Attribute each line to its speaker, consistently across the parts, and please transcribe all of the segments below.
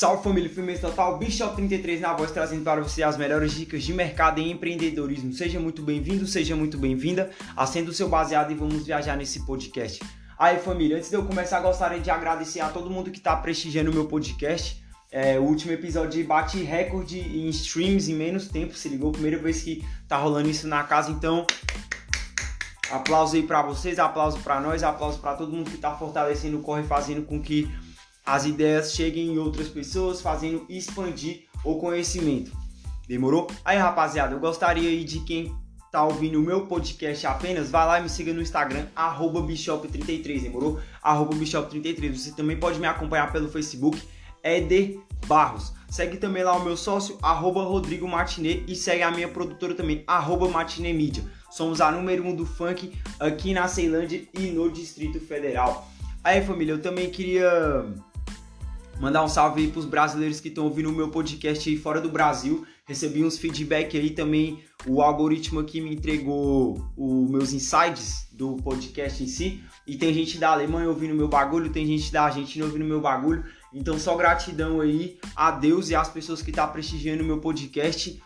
Speaker 1: Salve família, firmeza total, Bishop 33 na voz trazendo para você as melhores dicas de mercado e empreendedorismo. Seja muito bem-vindo, seja muito bem-vinda. Acenda o seu baseado e vamos viajar nesse podcast. Aí família, antes de eu começar, gostaria de agradecer a todo mundo que está prestigiando o meu podcast. É, o último episódio bate recorde em streams em menos tempo, se ligou? Primeira vez que tá rolando isso na casa, então aplauso aí para vocês, aplauso para nós, aplauso para todo mundo que tá fortalecendo o corre, fazendo com que as ideias cheguem em outras pessoas, fazendo expandir o conhecimento. Demorou? Aí, rapaziada, eu gostaria de quem tá ouvindo o meu podcast apenas, vai lá e me siga no Instagram, Bishop33, demorou? Bishop33. Você também pode me acompanhar pelo Facebook, Eder Barros. Segue também lá o meu sócio, arroba Rodrigo Martinet, e segue a minha produtora também, arroba Martinet Media. Somos a número 1 um do funk aqui na Ceilândia e no Distrito Federal. Aí, família, eu também queria Mandar um salve aí pros brasileiros que estão ouvindo o meu podcast aí fora do Brasil. Recebi uns feedback aí também. O algoritmo aqui me entregou os meus insights do podcast em si. E tem gente da Alemanha ouvindo meu bagulho, tem gente da Argentina ouvindo meu bagulho. Então só gratidão aí a Deus e às pessoas que estão tá prestigiando o meu podcast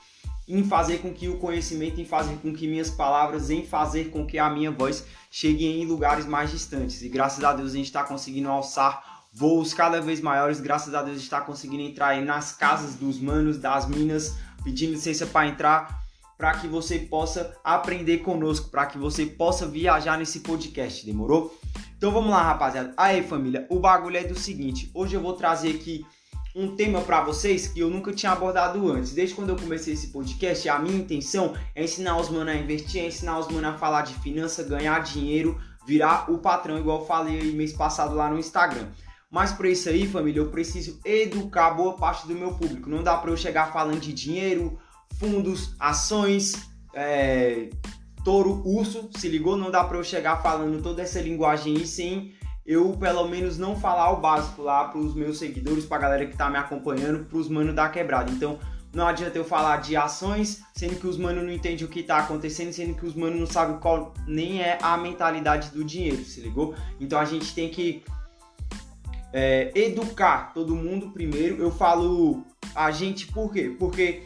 Speaker 1: em fazer com que o conhecimento, em fazer com que minhas palavras, em fazer com que a minha voz chegue em lugares mais distantes. E graças a Deus a gente está conseguindo alçar voos cada vez maiores, graças a Deus está conseguindo entrar aí nas casas dos manos, das minas, pedindo licença para entrar, para que você possa aprender conosco, para que você possa viajar nesse podcast, demorou? Então vamos lá, rapaziada. Aí, família, o bagulho é do seguinte, hoje eu vou trazer aqui um tema para vocês que eu nunca tinha abordado antes. Desde quando eu comecei esse podcast, a minha intenção é ensinar os manos a investir, é ensinar os manos a falar de finança, ganhar dinheiro, virar o patrão, igual eu falei mês passado lá no Instagram. Mas para isso aí, família, eu preciso educar boa parte do meu público. Não dá para eu chegar falando de dinheiro, fundos, ações, é, touro, urso, se ligou? Não dá para eu chegar falando toda essa linguagem aí sem eu pelo menos não falar o básico lá para os meus seguidores, para a galera que tá me acompanhando, para os manos da quebrada. Então, não adianta eu falar de ações, sendo que os manos não entendem o que está acontecendo, sendo que os manos não sabem qual nem é a mentalidade do dinheiro, se ligou? Então a gente tem que é, educar todo mundo primeiro. Eu falo a gente por quê? Porque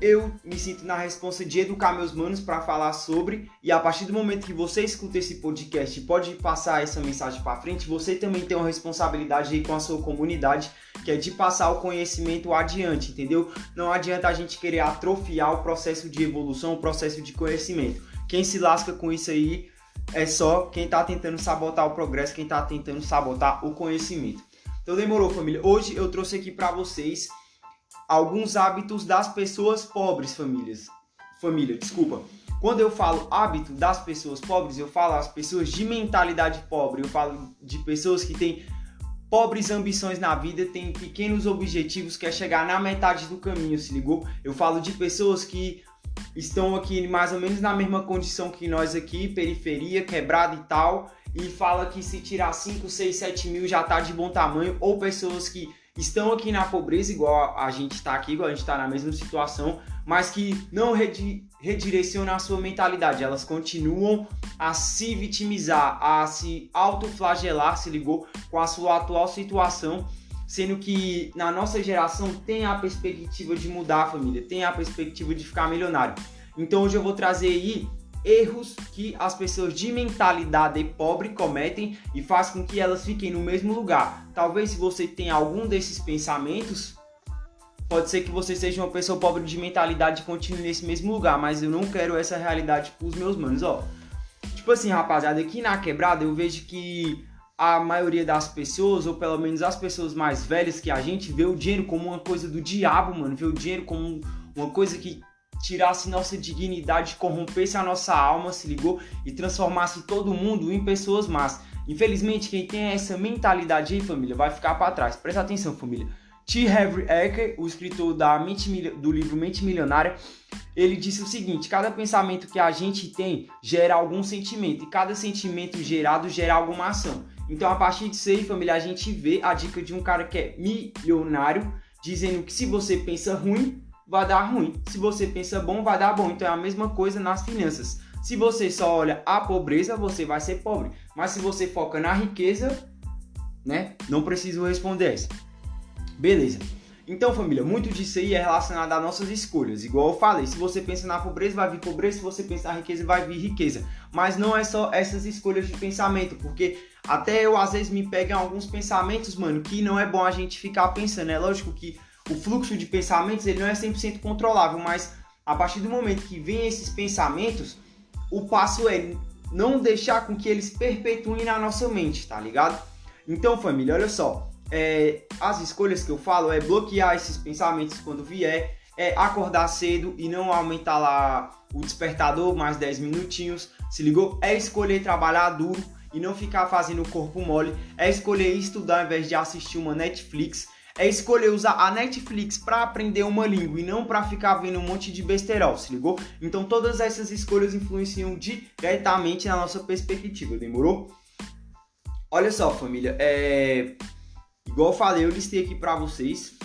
Speaker 1: eu me sinto na responsa de educar meus manos para falar sobre e a partir do momento que você escuta esse podcast pode passar essa mensagem para frente, você também tem uma responsabilidade aí com a sua comunidade, que é de passar o conhecimento adiante, entendeu? Não adianta a gente querer atrofiar o processo de evolução, o processo de conhecimento. Quem se lasca com isso aí é só quem está tentando sabotar o progresso, quem está tentando sabotar o conhecimento. Então demorou, família. Hoje eu trouxe aqui para vocês alguns hábitos das pessoas pobres, famílias. Família, desculpa. Quando eu falo hábito das pessoas pobres, eu falo as pessoas de mentalidade pobre, eu falo de pessoas que têm pobres ambições na vida, têm pequenos objetivos, quer chegar na metade do caminho, se ligou? Eu falo de pessoas que estão aqui mais ou menos na mesma condição que nós aqui, periferia, quebrada e tal, e fala que se tirar 5, 6, 7 mil já tá de bom tamanho, ou pessoas que estão aqui na pobreza, igual a gente está aqui, igual a gente está na mesma situação, mas que não redi redirecionam a sua mentalidade, elas continuam a se vitimizar, a se autoflagelar, se ligou, com a sua atual situação, sendo que na nossa geração tem a perspectiva de mudar a família, tem a perspectiva de ficar milionário. Então hoje eu vou trazer aí erros que as pessoas de mentalidade pobre cometem e faz com que elas fiquem no mesmo lugar. Talvez se você tem algum desses pensamentos, pode ser que você seja uma pessoa pobre de mentalidade e continue nesse mesmo lugar, mas eu não quero essa realidade pros meus manos, ó. Tipo assim, rapaziada, aqui na quebrada eu vejo que a maioria das pessoas, ou pelo menos as pessoas mais velhas que a gente, vê o dinheiro como uma coisa do diabo, mano. Vê o dinheiro como uma coisa que tirasse nossa dignidade, corrompesse a nossa alma, se ligou? E transformasse todo mundo em pessoas más. Infelizmente, quem tem essa mentalidade aí, família, vai ficar para trás. Presta atenção, família. T. Harry Eker, o escritor da Mente, do livro Mente Milionária, ele disse o seguinte: cada pensamento que a gente tem gera algum sentimento, e cada sentimento gerado gera alguma ação. Então, a partir disso aí, família, a gente vê a dica de um cara que é milionário, dizendo que se você pensa ruim, vai dar ruim. Se você pensa bom, vai dar bom. Então é a mesma coisa nas finanças. Se você só olha a pobreza, você vai ser pobre. Mas se você foca na riqueza, né? Não preciso responder essa. Beleza. Então, família, muito disso aí é relacionado às nossas escolhas. Igual eu falei, se você pensa na pobreza, vai vir pobreza, se você pensa na riqueza, vai vir riqueza. Mas não é só essas escolhas de pensamento, porque até eu às vezes me pego em alguns pensamentos, mano, que não é bom a gente ficar pensando. É lógico que o fluxo de pensamentos ele não é 100% controlável, mas a partir do momento que vem esses pensamentos, o passo é não deixar com que eles perpetuem na nossa mente, tá ligado? Então, família, olha só, é, as escolhas que eu falo é bloquear esses pensamentos quando vier, é acordar cedo e não aumentar lá o despertador mais 10 minutinhos, se ligou? É escolher trabalhar duro e não ficar fazendo o corpo mole, é escolher estudar ao invés de assistir uma Netflix, é escolher usar a Netflix para aprender uma língua e não para ficar vendo um monte de besterol, se ligou? Então todas essas escolhas influenciam diretamente na nossa perspectiva, demorou? Olha só, família, é... igual eu falei, eu listei aqui para vocês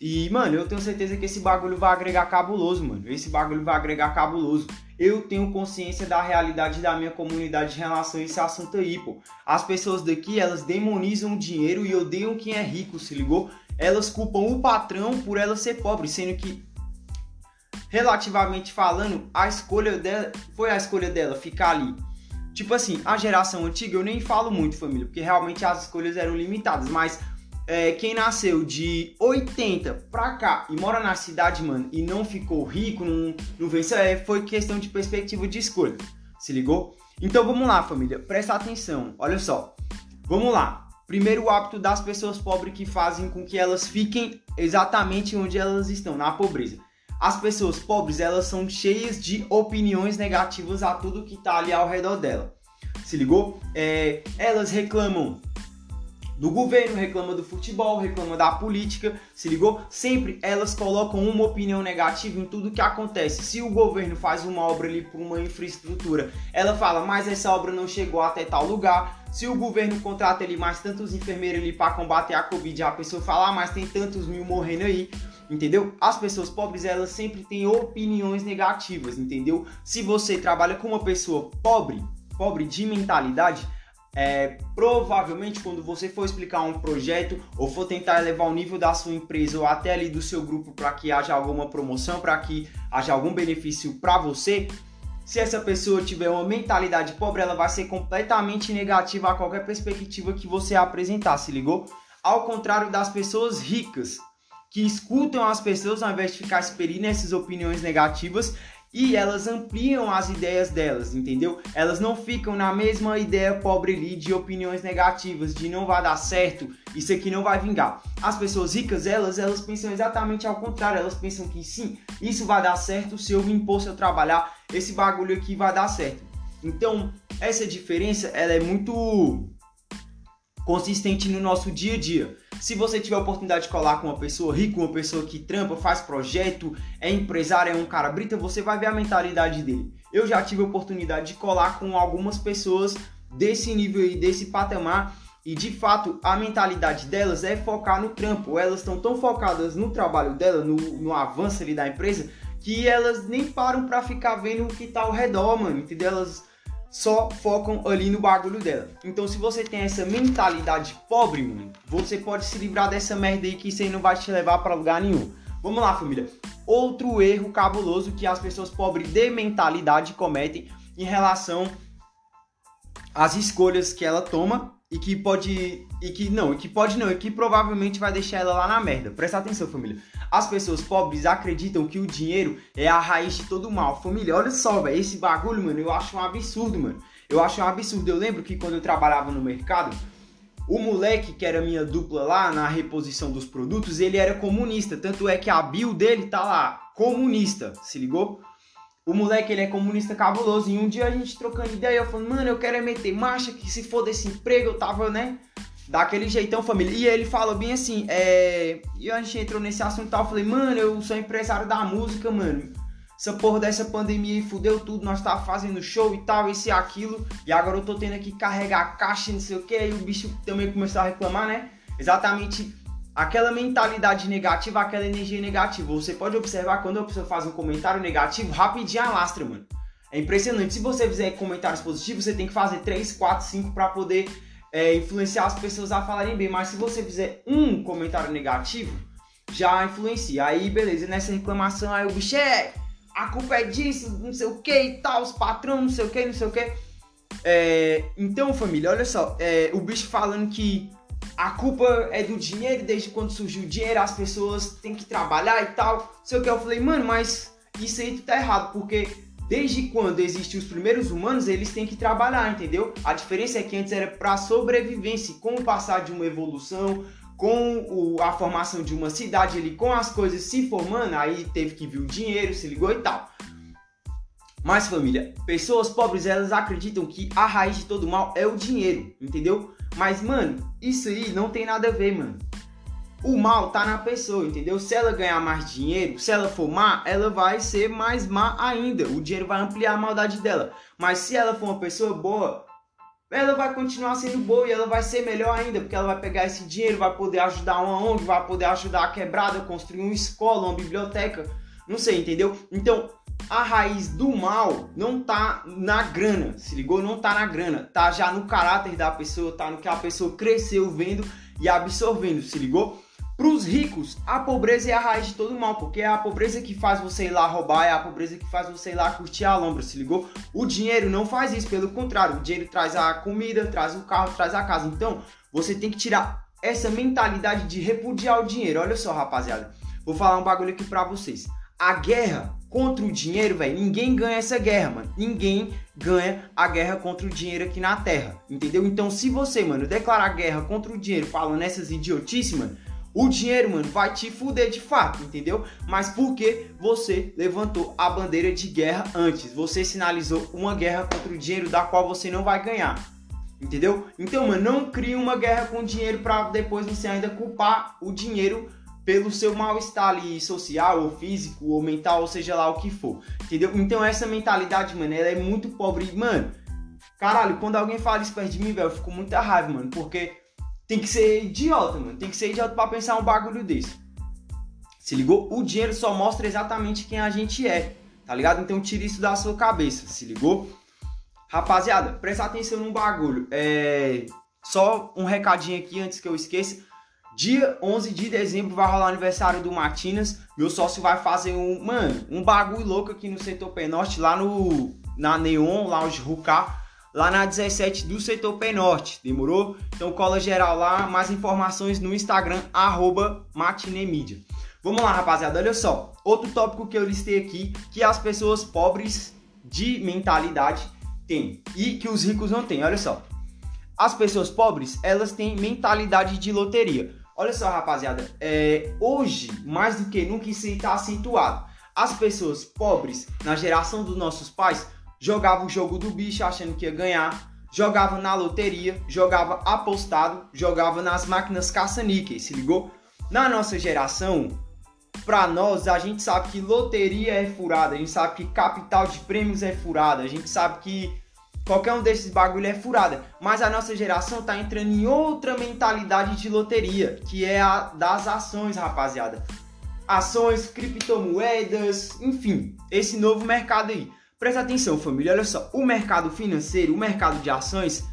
Speaker 1: e, mano, eu tenho certeza que esse bagulho vai agregar cabuloso, mano. Esse bagulho vai agregar cabuloso. Eu tenho consciência da realidade da minha comunidade em relação a esse assunto aí, pô. As pessoas daqui, elas demonizam o dinheiro e odeiam quem é rico, se ligou? Elas culpam o patrão por ela ser pobre, sendo que relativamente falando, a escolha dela foi a escolha dela ficar ali. Tipo assim, a geração antiga eu nem falo muito, família, porque realmente as escolhas eram limitadas, mas é, quem nasceu de 80 pra cá e mora na cidade, mano, e não ficou rico, não, não venceu, é, foi questão de perspectiva de escolha. Se ligou? Então vamos lá, família, presta atenção, olha só. Vamos lá. Primeiro, hábito das pessoas pobres que fazem com que elas fiquem exatamente onde elas estão, na pobreza. As pessoas pobres, elas são cheias de opiniões negativas a tudo que está ali ao redor dela. Se ligou? É, elas reclamam do governo, reclama do futebol, reclama da política, se ligou? Sempre elas colocam uma opinião negativa em tudo que acontece. Se o governo faz uma obra ali por uma infraestrutura, ela fala, mas essa obra não chegou até tal lugar. Se o governo contrata ali mais tantos enfermeiros ali para combater a Covid, a pessoa fala, ah, mas tem tantos mil morrendo aí. Entendeu? As pessoas pobres, elas sempre têm opiniões negativas, entendeu? Se você trabalha com uma pessoa pobre, pobre de mentalidade, é, provavelmente quando você for explicar um projeto ou for tentar elevar o nível da sua empresa ou até ali do seu grupo para que haja alguma promoção, para que haja algum benefício para você, se essa pessoa tiver uma mentalidade pobre, ela vai ser completamente negativa a qualquer perspectiva que você apresentar, se ligou? Ao contrário das pessoas ricas, que escutam as pessoas ao invés de ficar experindo essas opiniões negativas e elas ampliam as ideias delas, entendeu? Elas não ficam na mesma ideia pobre ali de opiniões negativas, de não vai dar certo, isso aqui não vai vingar. As pessoas ricas, elas, elas pensam exatamente ao contrário, elas pensam que sim, isso vai dar certo se eu me impor, se eu trabalhar, esse bagulho aqui vai dar certo. Então, essa diferença, ela é muito consistente no nosso dia a dia. Se você tiver a oportunidade de colar com uma pessoa rica, uma pessoa que trampa, faz projeto, é empresário, é um cara brita, você vai ver a mentalidade dele. Eu já tive a oportunidade de colar com algumas pessoas desse nível e desse patamar e de fato a mentalidade delas é focar no trampo. Elas estão tão focadas no trabalho dela, no, no avanço ali da empresa, que elas nem param para ficar vendo o que tá ao redor, mano. Entendeu? Elas só focam ali no bagulho dela. Então, se você tem essa mentalidade pobre, mano, você pode se livrar dessa merda aí que isso aí não vai te levar para lugar nenhum. Vamos lá, família. Outro erro cabuloso que as pessoas pobres de mentalidade cometem em relação às escolhas que ela toma e que pode e que não, e que pode não, e que provavelmente vai deixar ela lá na merda. Presta atenção, família. As pessoas pobres acreditam que o dinheiro é a raiz de todo mal. Família, olha só, velho, esse bagulho, mano, eu acho um absurdo, mano. Eu acho um absurdo. Eu lembro que quando eu trabalhava no mercado, o moleque que era minha dupla lá na reposição dos produtos, ele era comunista. Tanto é que a bio dele tá lá, comunista, se ligou? O moleque, ele é comunista cabuloso. E um dia a gente trocando ideia, eu falando, mano, eu quero é meter marcha, que se for desse emprego, eu tava, né? Daquele jeitão, família. E ele fala bem assim, é... E a gente entrou nesse assunto e tal, eu falei, mano, eu sou empresário da música, mano. Essa porra dessa pandemia fudeu tudo, nós tava fazendo show e tal, esse e aquilo. E agora eu tô tendo que carregar caixa, não sei o que. E o bicho também começou a reclamar, né? Exatamente aquela mentalidade negativa, aquela energia negativa. Você pode observar quando a pessoa faz um comentário negativo, rapidinho alastra, mano. É impressionante. Se você fizer comentários positivos, você tem que fazer 3, 4, 5 para poder é, influenciar as pessoas a falarem bem. Mas se você fizer um comentário negativo, já influencia. Aí, beleza, nessa reclamação, aí o bicho é. A culpa é disso, não sei o que e tal, os patrões, não sei o que, não sei o que. É, então, família, olha só, é, o bicho falando que a culpa é do dinheiro, desde quando surgiu o dinheiro, as pessoas têm que trabalhar e tal. Sei o que eu falei, mano, mas isso aí tu tá errado, porque desde quando existem os primeiros humanos, eles têm que trabalhar, entendeu? A diferença é que antes era para sobrevivência, com o passar de uma evolução, com o, a formação de uma cidade ali, com as coisas se formando, aí teve que vir o dinheiro, se ligou e tal. Mas família, pessoas pobres elas acreditam que a raiz de todo mal é o dinheiro, entendeu? Mas mano, isso aí não tem nada a ver, mano. O mal tá na pessoa, entendeu? Se ela ganhar mais dinheiro, se ela for má, ela vai ser mais má ainda. O dinheiro vai ampliar a maldade dela. Mas se ela for uma pessoa boa, ela vai continuar sendo boa e ela vai ser melhor ainda, porque ela vai pegar esse dinheiro, vai poder ajudar uma ONG, vai poder ajudar a quebrada, construir uma escola, uma biblioteca, não sei, entendeu? Então, a raiz do mal não tá na grana, se ligou? Não tá na grana, tá já no caráter da pessoa, tá no que a pessoa cresceu vendo e absorvendo, se ligou? Para os ricos, a pobreza é a raiz de todo mal, porque é a pobreza que faz você ir lá roubar, é a pobreza que faz você ir lá curtir a lombra, se ligou? O dinheiro não faz isso, pelo contrário, o dinheiro traz a comida, traz o carro, traz a casa. Então, você tem que tirar essa mentalidade de repudiar o dinheiro. Olha só, rapaziada, vou falar um bagulho aqui para vocês. A guerra contra o dinheiro, velho, ninguém ganha essa guerra, mano. Ninguém ganha a guerra contra o dinheiro aqui na Terra, entendeu? Então, se você, mano, declarar guerra contra o dinheiro falando essas idiotices, mano, o dinheiro, mano, vai te fuder de fato, entendeu? Mas porque você levantou a bandeira de guerra antes? Você sinalizou uma guerra contra o dinheiro da qual você não vai ganhar. Entendeu? Então, mano, não crie uma guerra com dinheiro para depois você ainda culpar o dinheiro pelo seu mal-estar ali social, ou físico, ou mental, ou seja lá o que for. Entendeu? Então essa mentalidade, mano, ela é muito pobre. Mano, caralho, quando alguém fala isso perto de mim, velho, eu fico muita raiva, mano, porque tem que ser idiota, mano. Tem que ser idiota pra pensar um bagulho desse. Se ligou? O dinheiro só mostra exatamente quem a gente é, tá ligado? Então tira isso da sua cabeça, se ligou? Rapaziada, presta atenção num bagulho. É. Só um recadinho aqui antes que eu esqueça. Dia 11 de dezembro vai rolar o aniversário do Matinas. Meu sócio vai fazer um, mano, um bagulho louco aqui no setor Penorte, lá no na Neon Lounge Ruká lá na 17 do setor P Norte, demorou? Então cola geral lá, mais informações no Instagram, arroba matinemídia. Vamos lá, rapaziada, olha só. Outro tópico que eu listei aqui, que as pessoas pobres de mentalidade têm e que os ricos não têm, olha só. As pessoas pobres, elas têm mentalidade de loteria. Olha só, rapaziada, é, hoje, mais do que nunca, isso está acentuado. As pessoas pobres, na geração dos nossos pais, jogava o jogo do bicho achando que ia ganhar, jogava na loteria, jogava apostado, jogava nas máquinas caça-níqueis, se ligou? Na nossa geração, pra nós, a gente sabe que loteria é furada, a gente sabe que capital de prêmios é furada, a gente sabe que qualquer um desses bagulho é furada. Mas a nossa geração tá entrando em outra mentalidade de loteria, que é a das ações, rapaziada. Ações, criptomoedas, enfim, esse novo mercado aí. Presta atenção, família. Olha só, o mercado financeiro, o mercado de ações,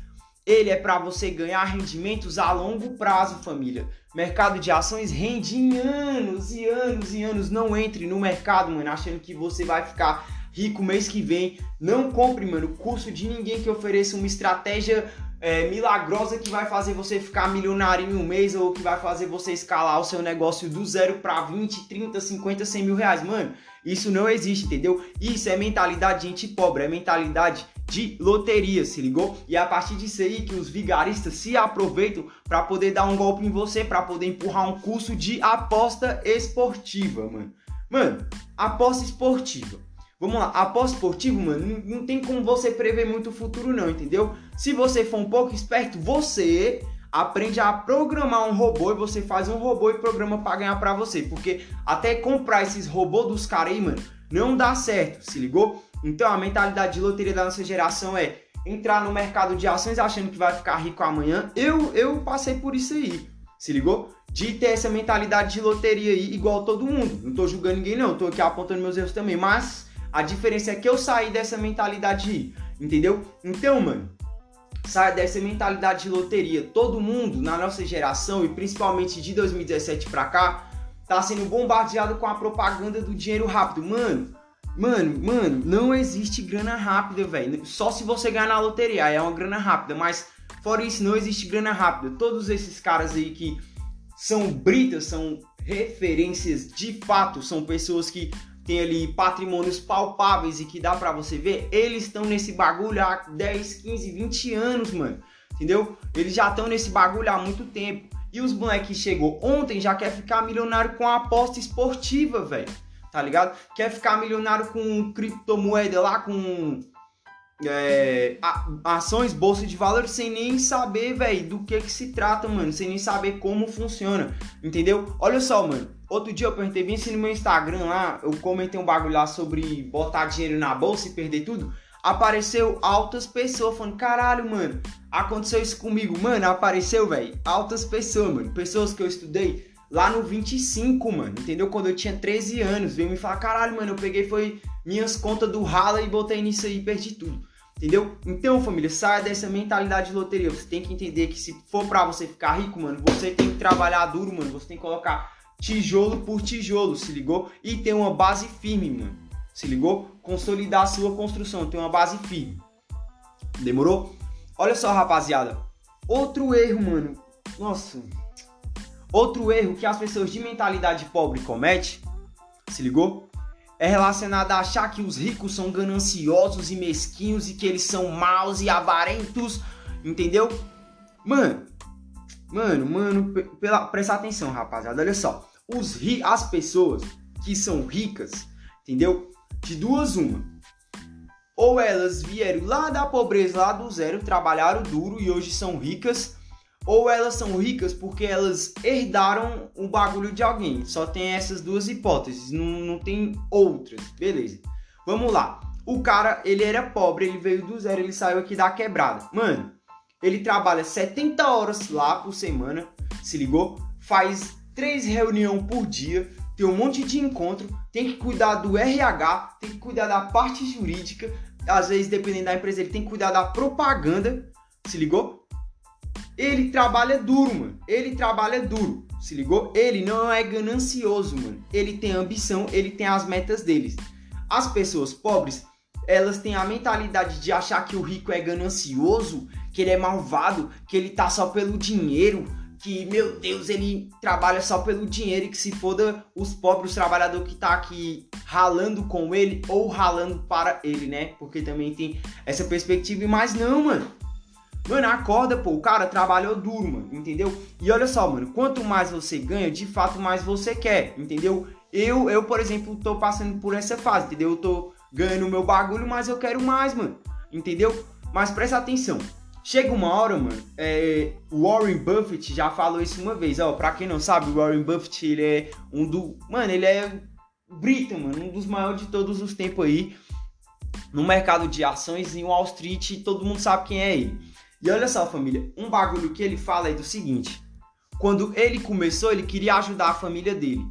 Speaker 1: ele é para você ganhar rendimentos a longo prazo, família. Mercado de ações rende em anos e anos e anos. Não entre no mercado, mano, achando que você vai ficar rico mês que vem. Não compre, mano, curso de ninguém que ofereça uma estratégia é, milagrosa que vai fazer você ficar milionário em um mês ou que vai fazer você escalar o seu negócio do zero para 20, 30, 50, 100 mil reais. Mano, isso não existe, entendeu? Isso é mentalidade de gente pobre, é mentalidade de loteria, se ligou? E é a partir disso aí que os vigaristas se aproveitam para poder dar um golpe em você, para poder empurrar um curso de aposta esportiva, mano. Mano, aposta esportiva. Vamos lá, aposta esportiva, mano, não tem como você prever muito o futuro não, entendeu? Se você for um pouco esperto, você aprende a programar um robô e você faz um robô e programa para ganhar para você. Porque até comprar esses robôs dos caras aí, mano, não dá certo, se ligou? Então a mentalidade de loteria da nossa geração é entrar no mercado de ações achando que vai ficar rico amanhã. Eu, eu passei por isso aí, se ligou? De ter essa mentalidade de loteria aí igual todo mundo. Não tô julgando ninguém não, tô aqui apontando meus erros também, mas a diferença é que eu saí dessa mentalidade aí, entendeu? Então, mano, sai dessa mentalidade de loteria. Todo mundo na nossa geração e principalmente de 2017 para cá tá sendo bombardeado com a propaganda do dinheiro rápido. Mano, mano, mano, não existe grana rápida, velho. Só se você ganhar na loteria, é uma grana rápida, mas fora isso não existe grana rápida. Todos esses caras aí que são britas, são referências de fato, são pessoas que têm ali patrimônios palpáveis e que dá para você ver, eles estão nesse bagulho há 10, 15, 20 anos, mano. Entendeu? Eles já estão nesse bagulho há muito tempo. E os moleques que chegou ontem já quer ficar milionário com a aposta esportiva, velho. Tá ligado? Quer ficar milionário com criptomoeda lá, com é, ações, bolsa de valores, sem nem saber, velho, do que que se trata, mano. Sem nem saber como funciona. Entendeu? Olha só, mano. Outro dia eu perguntei, vim assim no meu Instagram lá, eu comentei um bagulho lá sobre botar dinheiro na bolsa e perder tudo apareceu altas pessoas falando, caralho, mano, aconteceu isso comigo. Mano, apareceu, velho, altas pessoas, mano. Pessoas que eu estudei lá no 25, mano, entendeu? Quando eu tinha 13 anos, veio me falar, caralho, mano, eu peguei foi minhas contas do rala e botei nisso aí e perdi tudo. Entendeu? Então, família, saia dessa mentalidade de loteria. Você tem que entender que se for pra você ficar rico, mano, você tem que trabalhar duro, mano. Você tem que colocar tijolo por tijolo, se ligou? E ter uma base firme, mano. Se ligou? Consolidar a sua construção, ter uma base firme. Demorou? Olha só, rapaziada. Outro erro, mano. Nossa. Outro erro que as pessoas de mentalidade pobre cometem, se ligou? É relacionado a achar que os ricos são gananciosos e mesquinhos e que eles são maus e avarentos, entendeu? Mano, mano, mano, pela, presta atenção, rapaziada. Olha só. Os ri, as pessoas que são ricas, entendeu? de duas uma. Ou elas vieram lá da pobreza, lá do zero, trabalharam duro e hoje são ricas, ou elas são ricas porque elas herdaram o bagulho de alguém. Só tem essas duas hipóteses, não, não tem outras. Beleza. Vamos lá. O cara, ele era pobre, ele veio do zero, ele saiu aqui da quebrada. Mano, ele trabalha 70 horas lá por semana, se ligou? Faz três reuniões por dia, tem um monte de encontro, tem que cuidar do RH, tem que cuidar da parte jurídica, às vezes, dependendo da empresa, ele tem que cuidar da propaganda, se ligou? Ele trabalha duro, mano. Ele trabalha duro, se ligou? Ele não é ganancioso, mano. Ele tem ambição, ele tem as metas deles. As pessoas pobres, elas têm a mentalidade de achar que o rico é ganancioso, que ele é malvado, que ele tá só pelo dinheiro, que, meu Deus, ele trabalha só pelo dinheiro e que se foda os pobres trabalhadores que tá aqui ralando com ele ou ralando para ele, né? Porque também tem essa perspectiva, mas não, mano. Mano, acorda, pô, o cara trabalhou duro, mano, entendeu? E olha só, mano, quanto mais você ganha, de fato mais você quer, entendeu? Eu, eu, por exemplo, tô passando por essa fase, entendeu? Eu tô ganhando o meu bagulho, mas eu quero mais, mano, entendeu? Mas presta atenção, Chega uma hora, mano, é, Warren Buffett já falou isso uma vez, ó, pra quem não sabe, o Warren Buffett, ele é um do... Mano, ele é brita, mano, um dos maiores de todos os tempos aí, no mercado de ações em Wall Street, todo mundo sabe quem é ele. E olha só, família, um bagulho que ele fala é do seguinte, quando ele começou, ele queria ajudar a família dele.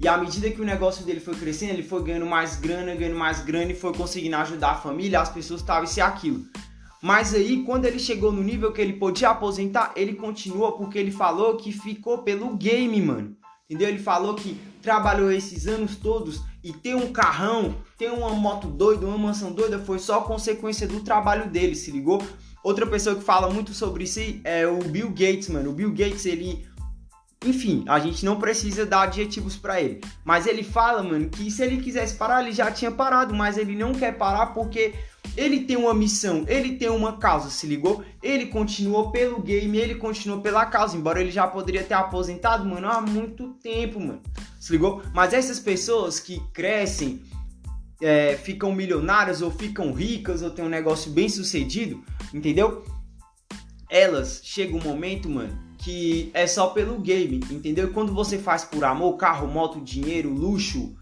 Speaker 1: E à medida que o negócio dele foi crescendo, ele foi ganhando mais grana, ganhando mais grana e foi conseguindo ajudar a família, as pessoas estavam isso e aquilo. Mas aí, quando ele chegou no nível que ele podia aposentar, ele continua porque ele falou que ficou pelo game, mano. Entendeu? Ele falou que trabalhou esses anos todos e ter um carrão, ter uma moto doida, uma mansão doida foi só consequência do trabalho dele, se ligou? Outra pessoa que fala muito sobre isso é o Bill Gates, mano. O Bill Gates, ele enfim, a gente não precisa dar adjetivos para ele. Mas ele fala, mano, que se ele quisesse parar, ele já tinha parado, mas ele não quer parar porque ele tem uma missão, ele tem uma causa, se ligou? Ele continuou pelo game, ele continuou pela causa, embora ele já poderia ter aposentado, mano, há muito tempo, mano. Se ligou? Mas essas pessoas que crescem, é, ficam milionárias ou ficam ricas ou tem um negócio bem sucedido, entendeu? Elas chega um momento, mano, que é só pelo game, entendeu? E quando você faz por amor, carro, moto, dinheiro, luxo,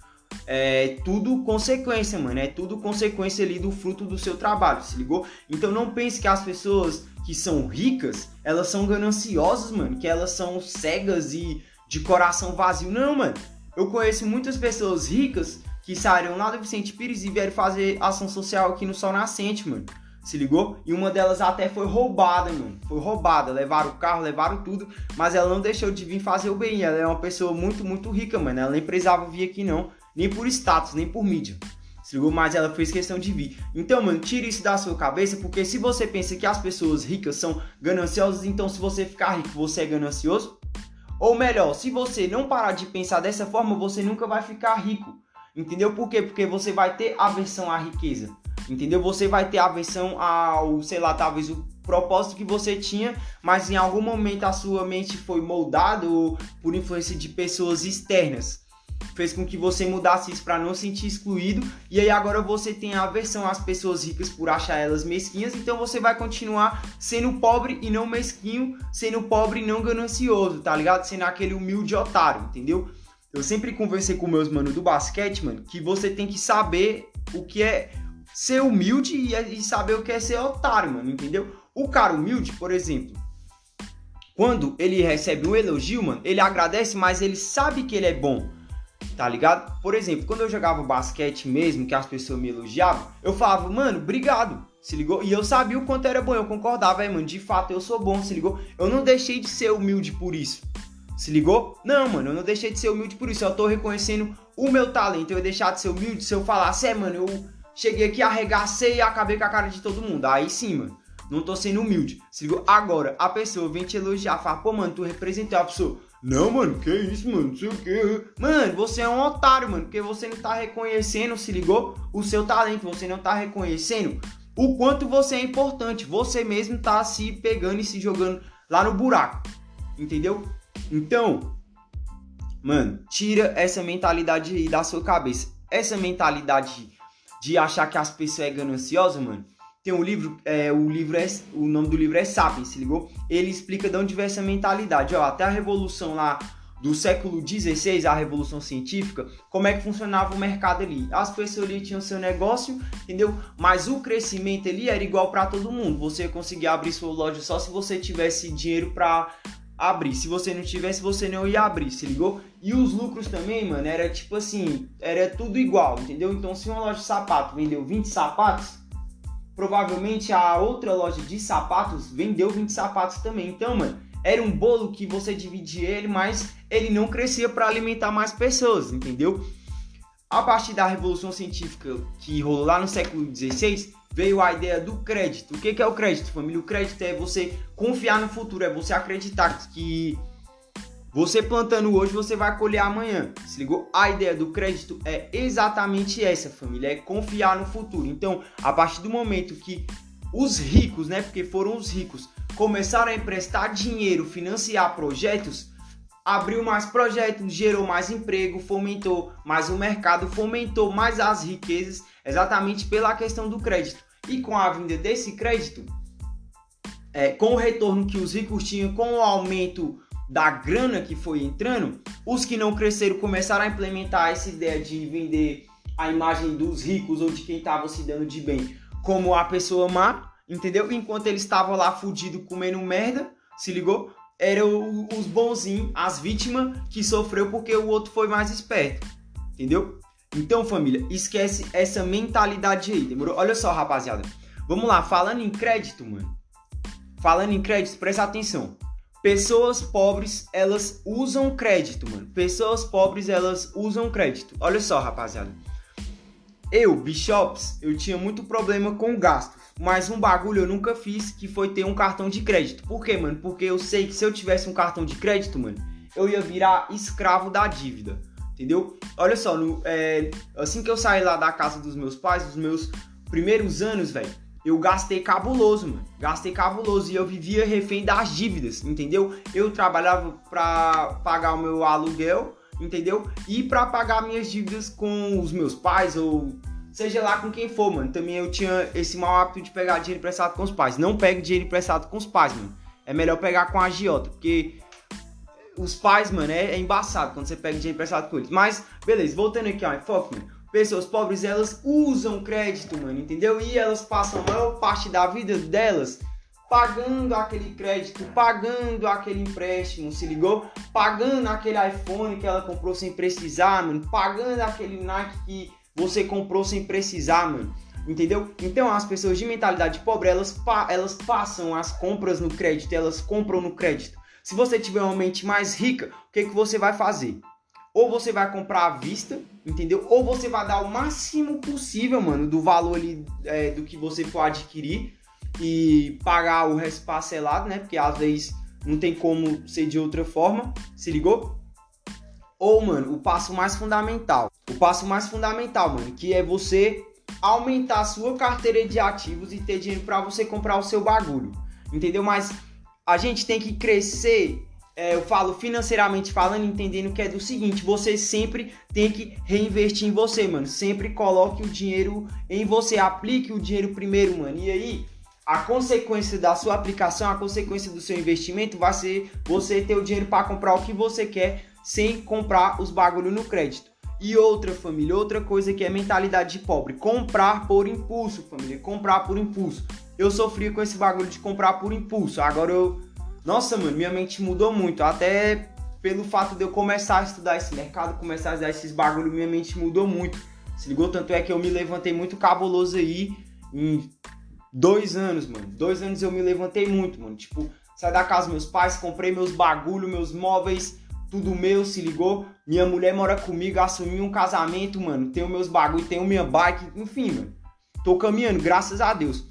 Speaker 1: é tudo consequência, mano. É tudo consequência ali do fruto do seu trabalho, se ligou? Então não pense que as pessoas que são ricas, elas são gananciosas, mano. Que elas são cegas e de coração vazio. Não, mano. Eu conheço muitas pessoas ricas que saíram lá do Vicente Pires e vieram fazer ação social aqui no Sol Nascente, mano. Se ligou? E uma delas até foi roubada, mano. Foi roubada. Levaram o carro, levaram tudo. Mas ela não deixou de vir fazer o bem. Ela é uma pessoa muito, muito rica, mano. Ela nem precisava vir aqui, não. Nem por status, nem por mídia. Se ligou? Mas ela fez questão de vir. Então, mano, tire isso da sua cabeça. Porque se você pensa que as pessoas ricas são gananciosas, então se você ficar rico, você é ganancioso. Ou melhor, se você não parar de pensar dessa forma, você nunca vai ficar rico. Entendeu por quê? Porque você vai ter aversão à riqueza. Entendeu? Você vai ter aversão ao, sei lá, talvez o propósito que você tinha, mas em algum momento a sua mente foi moldada por influência de pessoas externas. Fez com que você mudasse isso para não sentir excluído, e aí agora você tem aversão às pessoas ricas por achar elas mesquinhas, então você vai continuar sendo pobre e não mesquinho, sendo pobre e não ganancioso, tá ligado? Sendo aquele humilde otário, entendeu? Eu sempre conversei com meus manos do basquete, mano, que você tem que saber o que é ser humilde e, saber o que é ser otário, mano, entendeu? O cara humilde, por exemplo, quando ele recebe um elogio, mano, ele agradece, mas ele sabe que ele é bom, tá ligado? Por exemplo, quando eu jogava basquete mesmo, que as pessoas me elogiavam, eu falava, mano, obrigado, se ligou? E eu sabia o quanto era bom, eu concordava, é, mano, de fato eu sou bom, se ligou? Eu não deixei de ser humilde por isso, se ligou? Não, mano, eu não deixei de ser humilde por isso, eu tô reconhecendo o meu talento, eu ia deixar de ser humilde se eu falasse, é, mano, eu cheguei aqui, arregacei e acabei com a cara de todo mundo. Aí sim, mano. Não tô sendo humilde. Se ligou? Agora, a pessoa vem te elogiar, fala, pô, mano, tu representou a pessoa. Não, mano, que isso, mano, não sei o que. Mano, você é um otário, mano, porque você não tá reconhecendo, se ligou? O seu talento, você não tá reconhecendo o quanto você é importante. Você mesmo tá se pegando e se jogando lá no buraco. Entendeu? Então, mano, tira essa mentalidade aí da sua cabeça. Essa mentalidade de achar que as pessoas é gananciosa, mano. Tem um livro, é, o livro é, o nome do livro é Sapiens, se ligou? Ele explica de onde vem essa mentalidade, ó, até a revolução lá do século XVI, a revolução científica, como é que funcionava o mercado ali. As pessoas ali tinham seu negócio, entendeu? Mas o crescimento ali era igual para todo mundo. Você conseguia abrir sua loja só se você tivesse dinheiro para abrir. Se você não tivesse, você não ia abrir, se ligou? E os lucros também, mano, era tipo assim, era tudo igual, entendeu? Então, se uma loja de sapato vendeu 20 sapatos, provavelmente a outra loja de sapatos vendeu 20 sapatos também. Então, mano, era um bolo que você dividia ele, mas ele não crescia para alimentar mais pessoas, entendeu? A partir da revolução científica que rolou lá no século XVI, veio a ideia do crédito. O que é o crédito, família? O crédito é você confiar no futuro, é você acreditar que você plantando hoje, você vai colher amanhã. Se ligou? A ideia do crédito é exatamente essa, família, é confiar no futuro. Então, a partir do momento que os ricos, né, porque foram os ricos, começaram a emprestar dinheiro, financiar projetos, abriu mais projetos, gerou mais emprego, fomentou mais o mercado, fomentou mais as riquezas, exatamente pela questão do crédito. E com a vinda desse crédito, é, com o retorno que os ricos tinham, com o aumento da grana que foi entrando, os que não cresceram começaram a implementar essa ideia de vender a imagem dos ricos ou de quem estava se dando de bem como a pessoa má, entendeu? Enquanto eles estavam lá fudido comendo merda, se ligou? Eram os bonzinhos, as vítimas que sofreu porque o outro foi mais esperto, entendeu? Então, família, esquece essa mentalidade aí, demorou? Olha só, rapaziada. Vamos lá, falando em crédito, mano. Falando em crédito, presta atenção. Pessoas pobres, elas usam crédito, mano. Pessoas pobres, elas usam crédito. Olha só, rapaziada. Eu, Bishops, eu tinha muito problema com gasto. Mas um bagulho eu nunca fiz que foi ter um cartão de crédito. Por quê, mano? Porque eu sei que se eu tivesse um cartão de crédito, mano, eu ia virar escravo da dívida entendeu? Olha só, no, é, assim que eu saí lá da casa dos meus pais, os meus primeiros anos, velho, eu gastei cabuloso, mano. Gastei cabuloso e eu vivia refém das dívidas, entendeu? Eu trabalhava pra pagar o meu aluguel, entendeu? E pra pagar minhas dívidas com os meus pais ou seja lá com quem for, mano. Também eu tinha esse mau hábito de pegar dinheiro emprestado com os pais. Não pegue dinheiro emprestado com os pais, mano. É melhor pegar com a agiota, porque os pais, mano, é, é, embaçado quando você pega dinheiro emprestado com eles. Mas, beleza, voltando aqui ao enfoque, mano. Pessoas pobres, elas usam crédito, mano, entendeu? E elas passam a maior parte da vida delas pagando aquele crédito, pagando aquele empréstimo, se ligou? Pagando aquele iPhone que ela comprou sem precisar, mano. Pagando aquele Nike que você comprou sem precisar, mano. Entendeu? Então as pessoas de mentalidade pobre, elas, pa elas passam as compras no crédito, elas compram no crédito. Se você tiver uma mente mais rica, o que, que você vai fazer? Ou você vai comprar à vista, entendeu? Ou você vai dar o máximo possível, mano, do valor ali, é, do que você for adquirir e pagar o resto parcelado, né? Porque às vezes não tem como ser de outra forma, se ligou? Ou, mano, o passo mais fundamental. O passo mais fundamental, mano, que é você aumentar a sua carteira de ativos e ter dinheiro para você comprar o seu bagulho. Entendeu? Mas a gente tem que crescer, é, eu falo financeiramente falando, entendendo que é do seguinte, você sempre tem que reinvestir em você, mano. Sempre coloque o dinheiro em você, aplique o dinheiro primeiro, mano. E aí, a consequência da sua aplicação, a consequência do seu investimento vai ser você ter o dinheiro para comprar o que você quer sem comprar os bagulho no crédito. E outra família, outra coisa que é mentalidade de pobre, comprar por impulso, família, comprar por impulso. Eu sofria com esse bagulho de comprar por impulso. Agora eu, nossa, mano, minha mente mudou muito, até pelo fato de eu começar a estudar esse mercado, começar a estudar esses bagulho, minha mente mudou muito. Se ligou? Tanto é que eu me levantei muito cabuloso aí em dois anos, mano. Dois anos eu me levantei muito, mano. Tipo, saí da casa dos meus pais, comprei meus bagulho, meus móveis, tudo meu, se ligou? Minha mulher mora comigo, assumi um casamento, mano. Tenho meus bagulho, tenho minha bike, enfim, mano. Tô caminhando, graças a Deus.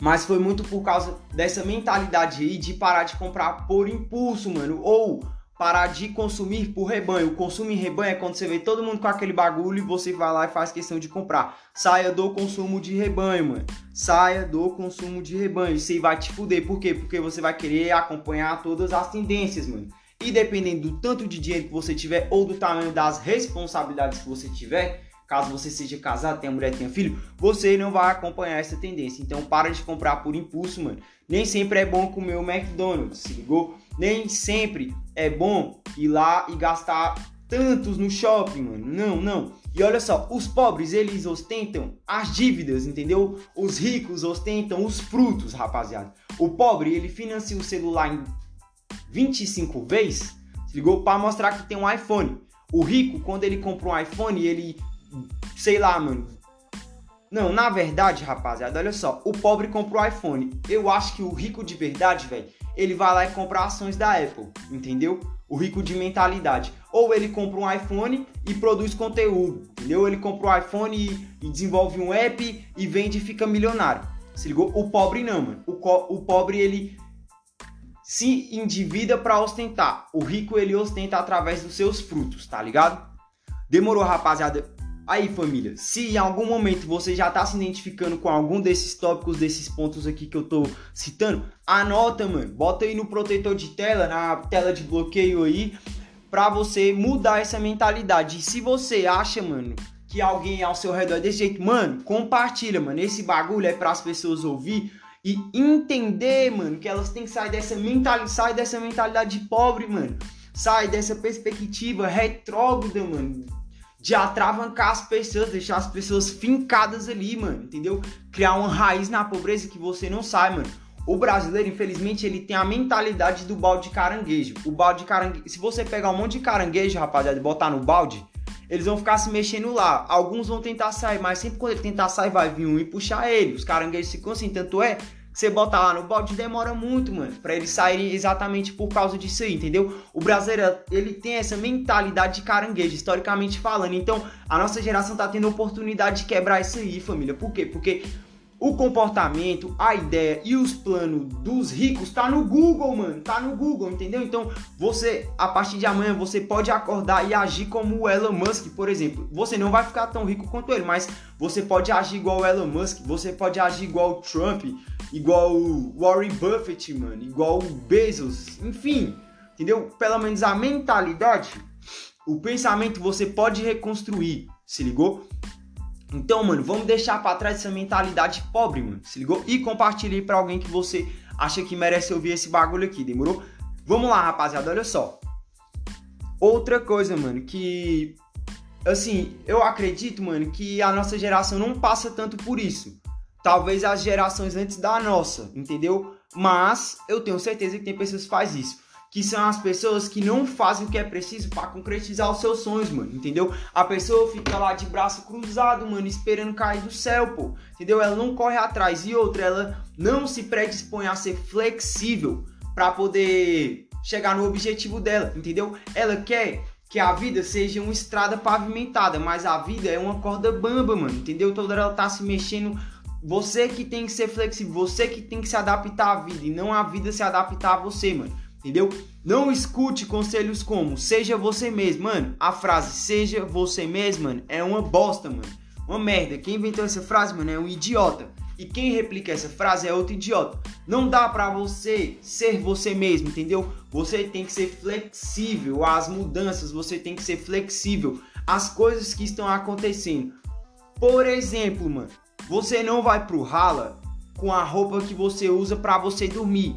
Speaker 1: Mas foi muito por causa dessa mentalidade aí de parar de comprar por impulso, mano. Ou parar de consumir por rebanho. O consumo em rebanho é quando você vê todo mundo com aquele bagulho e você vai lá e faz questão de comprar. Saia do consumo de rebanho, mano. Saia do consumo de rebanho. Isso aí vai te fuder. Por quê? Porque você vai querer acompanhar todas as tendências, mano. E dependendo do tanto de dinheiro que você tiver ou do tamanho das responsabilidades que você tiver, caso você seja casado, tenha mulher, tenha filho, você não vai acompanhar essa tendência. Então para de comprar por impulso, mano. Nem sempre é bom comer o McDonald's, se ligou? Nem sempre é bom ir lá e gastar tantos no shopping, mano. Não, não. E olha só, os pobres eles ostentam as dívidas, entendeu? Os ricos ostentam os frutos, rapaziada. O pobre ele financia o celular em 25 vezes, se ligou? Para mostrar que tem um iPhone. O rico, quando ele compra um iPhone, ele. Sei lá, mano. Não, na verdade, rapaziada, olha só. O pobre compra o iPhone. Eu acho que o rico de verdade, velho, ele vai lá e compra ações da Apple, entendeu? O rico de mentalidade. Ou ele compra um iPhone e produz conteúdo, entendeu? Ele compra um iPhone e, e desenvolve um app e vende e fica milionário. Se ligou? O pobre não, mano. O, o pobre ele se endivida para ostentar. O rico ele ostenta através dos seus frutos, tá ligado? Demorou, rapaziada. Aí, família, se em algum momento você já tá se identificando com algum desses tópicos, desses pontos aqui que eu tô citando, anota, mano. Bota aí no protetor de tela, na tela de bloqueio aí, pra você mudar essa mentalidade. E se você acha, mano, que alguém ao seu redor é desse jeito, mano, compartilha, mano. Esse bagulho é para as pessoas ouvir e entender, mano, que elas têm que sair dessa mentalidade, sai dessa mentalidade de pobre, mano. Sai dessa perspectiva retrógrada, mano, de atravancar as pessoas, deixar as pessoas fincadas ali, mano, entendeu? Criar uma raiz na pobreza que você não sai, mano. O brasileiro, infelizmente, ele tem a mentalidade do balde de caranguejo. O balde de caranguejo, se você pegar um monte de caranguejo, rapaziada, e botar no balde, eles vão ficar se mexendo lá. Alguns vão tentar sair, mas sempre quando ele tentar sair, vai vir um e puxar ele. Os caranguejos ficam assim, tanto é você bota lá no balde, demora muito, mano, para eles saírem exatamente por causa disso aí, entendeu? O brasileiro, ele tem essa mentalidade de caranguejo, historicamente falando. Então, a nossa geração tá tendo oportunidade de quebrar isso aí, família. Por quê? Porque o comportamento, a ideia e os planos dos ricos tá no Google, mano. Tá no Google, entendeu? Então, você, a partir de amanhã, você pode acordar e agir como o Elon Musk, por exemplo. Você não vai ficar tão rico quanto ele, mas você pode agir igual o Elon Musk, você pode agir igual o Trump, igual o Warren Buffett, mano, igual o Bezos, enfim. Entendeu? Pelo menos a mentalidade, o pensamento você pode reconstruir, se ligou? Então, mano, vamos deixar para trás essa mentalidade pobre, mano. Se ligou? E compartilhe para alguém que você acha que merece ouvir esse bagulho aqui, demorou? Vamos lá, rapaziada, olha só. Outra coisa, mano, que assim, eu acredito, mano, que a nossa geração não passa tanto por isso. Talvez as gerações antes da nossa, entendeu? Mas eu tenho certeza que tem pessoas que fazem isso. Que são as pessoas que não fazem o que é preciso para concretizar os seus sonhos, mano, entendeu? A pessoa fica lá de braço cruzado, mano, esperando cair do céu, pô, entendeu? Ela não corre atrás e outra, ela não se predispõe a ser flexível para poder chegar no objetivo dela, entendeu? Ela quer que a vida seja uma estrada pavimentada, mas a vida é uma corda bamba, mano, entendeu? Toda hora ela tá se mexendo. Você que tem que ser flexível, você que tem que se adaptar à vida e não a vida se adaptar a você, mano entendeu? Não escute conselhos como seja você mesmo, mano. A frase seja você mesmo, mano, é uma bosta, mano. Uma merda. Quem inventou essa frase, mano, é um idiota. E quem replica essa frase é outro idiota. Não dá para você ser você mesmo, entendeu? Você tem que ser flexível às mudanças, você tem que ser flexível às coisas que estão acontecendo. Por exemplo, mano, você não vai pro rala com a roupa que você usa para você dormir.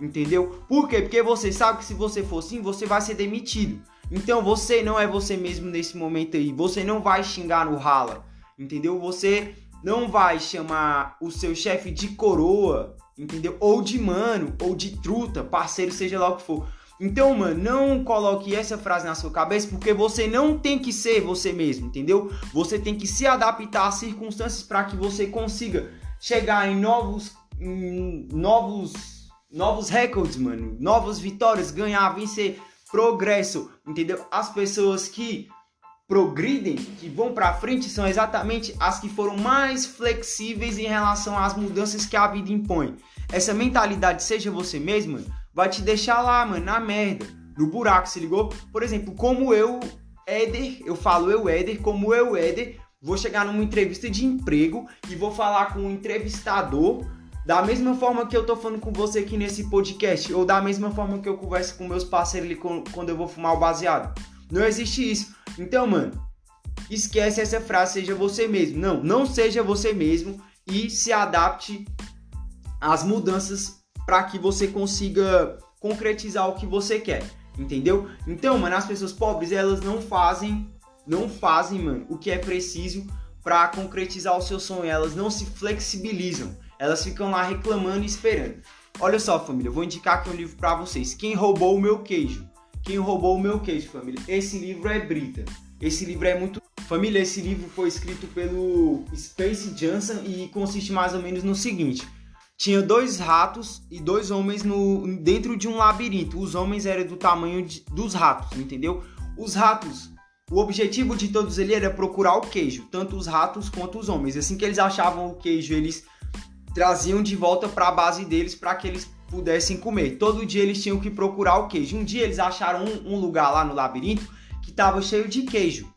Speaker 1: Entendeu? Por quê? Porque você sabe que se você for assim, você vai ser demitido. Então você não é você mesmo nesse momento aí. Você não vai xingar no rala. Entendeu? Você não vai chamar o seu chefe de coroa, entendeu? Ou de mano, ou de truta, parceiro, seja lá o que for. Então, mano, não coloque essa frase na sua cabeça porque você não tem que ser você mesmo, entendeu? Você tem que se adaptar às circunstâncias para que você consiga chegar em novos em novos novos recordes, mano, novas vitórias, ganhar, vencer, progresso, entendeu? As pessoas que progridem, que vão para frente, são exatamente as que foram mais flexíveis em relação às mudanças que a vida impõe. Essa mentalidade, seja você mesmo, vai te deixar lá, mano, na merda, no buraco, se ligou? Por exemplo, como eu, Éder, eu falo eu, Éder, como eu, Éder, vou chegar numa entrevista de emprego e vou falar com um entrevistador da mesma forma que eu tô falando com você aqui nesse podcast, ou da mesma forma que eu converso com meus parceiros ali quando eu vou fumar o baseado. Não existe isso. Então, mano, esquece essa frase, seja você mesmo. Não, não seja você mesmo e se adapte às mudanças para que você consiga concretizar o que você quer, entendeu? Então, mano, as pessoas pobres, elas não fazem, não fazem, mano, o que é preciso para concretizar o seu sonho, elas não se flexibilizam. Elas ficam lá reclamando e esperando. Olha só, família, eu vou indicar aqui um livro para vocês. Quem roubou o meu queijo? Quem roubou o meu queijo, família? Esse livro é Brita. Esse livro é muito. Família, esse livro foi escrito pelo Space Johnson e consiste mais ou menos no seguinte: tinha dois ratos e dois homens no dentro de um labirinto. Os homens eram do tamanho de, dos ratos, entendeu? Os ratos, o objetivo de todos eles era procurar o queijo, tanto os ratos quanto os homens. Assim que eles achavam o queijo, eles traziam de volta para a base deles para que eles pudessem comer. Todo dia eles tinham que procurar o queijo. Um dia eles acharam um, um lugar lá no labirinto que estava cheio de queijo.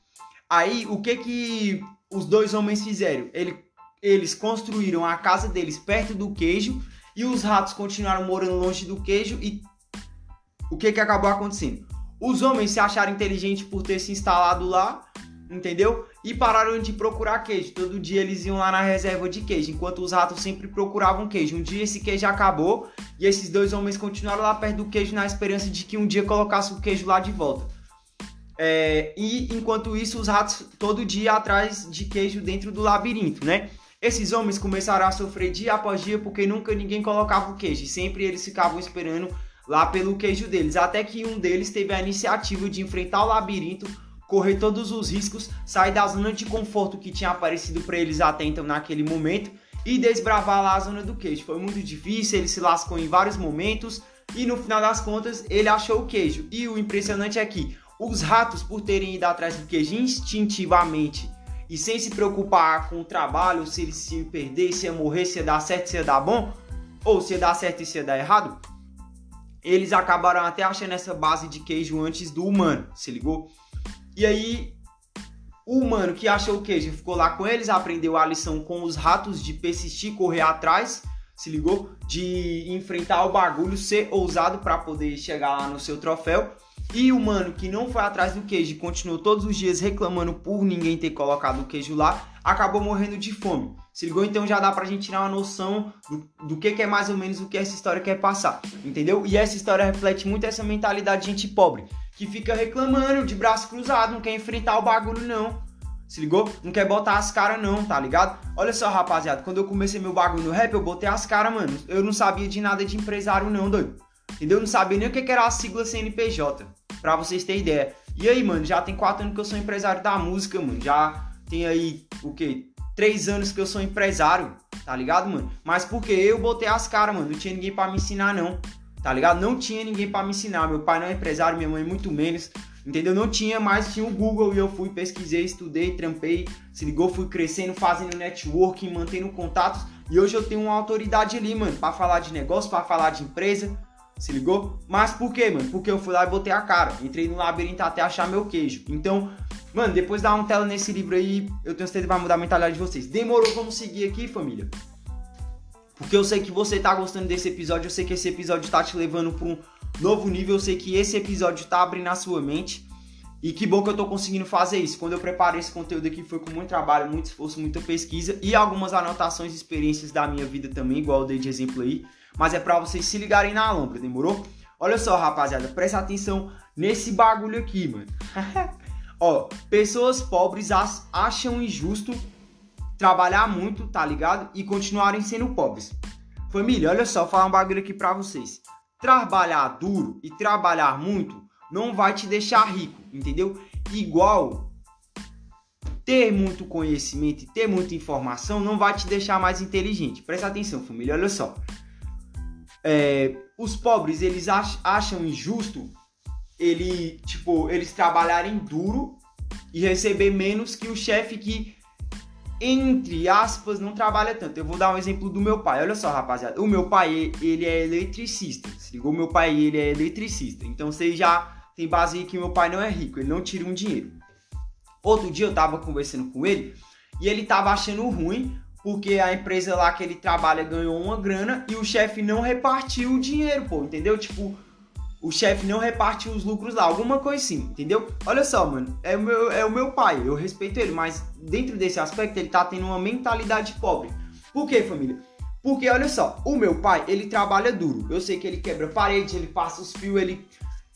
Speaker 1: Aí o que que os dois homens fizeram? Ele, eles construíram a casa deles perto do queijo e os ratos continuaram morando longe do queijo e o que que acabou acontecendo? Os homens se acharam inteligentes por ter se instalado lá entendeu? E pararam de procurar queijo. Todo dia eles iam lá na reserva de queijo, enquanto os ratos sempre procuravam queijo. Um dia esse queijo acabou e esses dois homens continuaram lá perto do queijo na esperança de que um dia colocasse o queijo lá de volta. É, e enquanto isso, os ratos todo dia atrás de queijo dentro do labirinto, né? Esses homens começaram a sofrer dia após dia porque nunca ninguém colocava o queijo. Sempre eles ficavam esperando lá pelo queijo deles. Até que um deles teve a iniciativa de enfrentar o labirinto correr todos os riscos, sair da zona de conforto que tinha aparecido para eles até então naquele momento e desbravar lá a zona do queijo. Foi muito difícil, ele se lascou em vários momentos e no final das contas ele achou o queijo. E o impressionante é que os ratos, por terem ido atrás do queijo instintivamente e sem se preocupar com o trabalho, se ele se perder, se ia morrer, se ia dar certo, se ia dar bom, ou se ia dar certo e se ia dar errado, eles acabaram até achando essa base de queijo antes do humano, se ligou? E aí, o humano que achou o queijo ficou lá com eles, aprendeu a lição com os ratos de persistir, correr atrás, se ligou? De enfrentar o bagulho, ser ousado para poder chegar lá no seu troféu. E o mano que não foi atrás do queijo e continuou todos os dias reclamando por ninguém ter colocado o queijo lá, acabou morrendo de fome. Se ligou? Então já dá pra gente tirar uma noção do, do que, que é mais ou menos o que essa história quer passar, entendeu? E essa história reflete muito essa mentalidade de gente pobre que fica reclamando de braço cruzado, não quer enfrentar o bagulho não. Se ligou? Não quer botar as caras não, tá ligado? Olha só, rapaziada, quando eu comecei meu bagulho no rap, eu botei as caras, mano. Eu não sabia de nada de empresário não, doido. entendeu? Não sabia nem o que era a sigla CNPJ, pra vocês terem ideia. E aí, mano, já tem quatro anos que eu sou empresário da música, mano. Já tem aí, o quê? Três anos que eu sou empresário, tá ligado, mano? Mas porque eu botei as caras, mano. Não tinha ninguém para me ensinar, não. Tá ligado? Não tinha ninguém para me ensinar. Meu pai não é empresário, minha mãe muito menos. Entendeu? Não tinha, mas tinha o Google e eu fui, pesquisei, estudei, trampei, se ligou, fui crescendo, fazendo networking, mantendo contatos. E hoje eu tenho uma autoridade ali, mano, para falar de negócio, para falar de empresa, se ligou? Mas por quê, mano? Porque eu fui lá e botei a cara. Entrei no labirinto até achar meu queijo. Então, mano, depois dá uma tela nesse livro aí, eu tenho certeza que vai mudar a mentalidade de vocês. Demorou, vamos seguir aqui, família. Porque eu sei que você tá gostando desse episódio, eu sei que esse episódio tá te levando para um novo nível, eu sei que esse episódio tá abrindo a sua mente. E que bom que eu tô conseguindo fazer isso. Quando eu preparei esse conteúdo aqui foi com muito trabalho, muito esforço, muita pesquisa e algumas anotações e experiências da minha vida também, igual eu dei de exemplo aí mas é para vocês se ligarem na lâmpada, demorou? Olha só, rapaziada, presta atenção nesse bagulho aqui, mano. Ó, pessoas pobres acham injusto trabalhar muito, tá ligado? E continuarem sendo pobres. Família, olha só, falar um bagulho aqui pra vocês. Trabalhar duro e trabalhar muito não vai te deixar rico, entendeu? Igual ter muito conhecimento e ter muita informação não vai te deixar mais inteligente. Presta atenção, família, olha só é, os pobres eles acham injusto ele tipo eles trabalharem duro e receber menos que o chefe que entre aspas não trabalha tanto. Eu vou dar um exemplo do meu pai. Olha só, rapaziada. O meu pai ele é eletricista. Se ligou? Meu pai ele é eletricista. Então você já tem base aí que meu pai não é rico. Ele não tira um dinheiro. Outro dia eu tava conversando com ele e ele tava achando ruim porque a empresa lá que ele trabalha ganhou uma grana e o chefe não repartiu o dinheiro, pô, entendeu? Tipo, o chefe não repartiu os lucros lá, alguma coisa assim, entendeu? Olha só, mano, é o, meu, é o meu pai, eu respeito ele, mas dentro desse aspecto ele tá tendo uma mentalidade pobre. Por quê, família? Porque olha só, o meu pai, ele trabalha duro. Eu sei que ele quebra parede, ele passa os fios, ele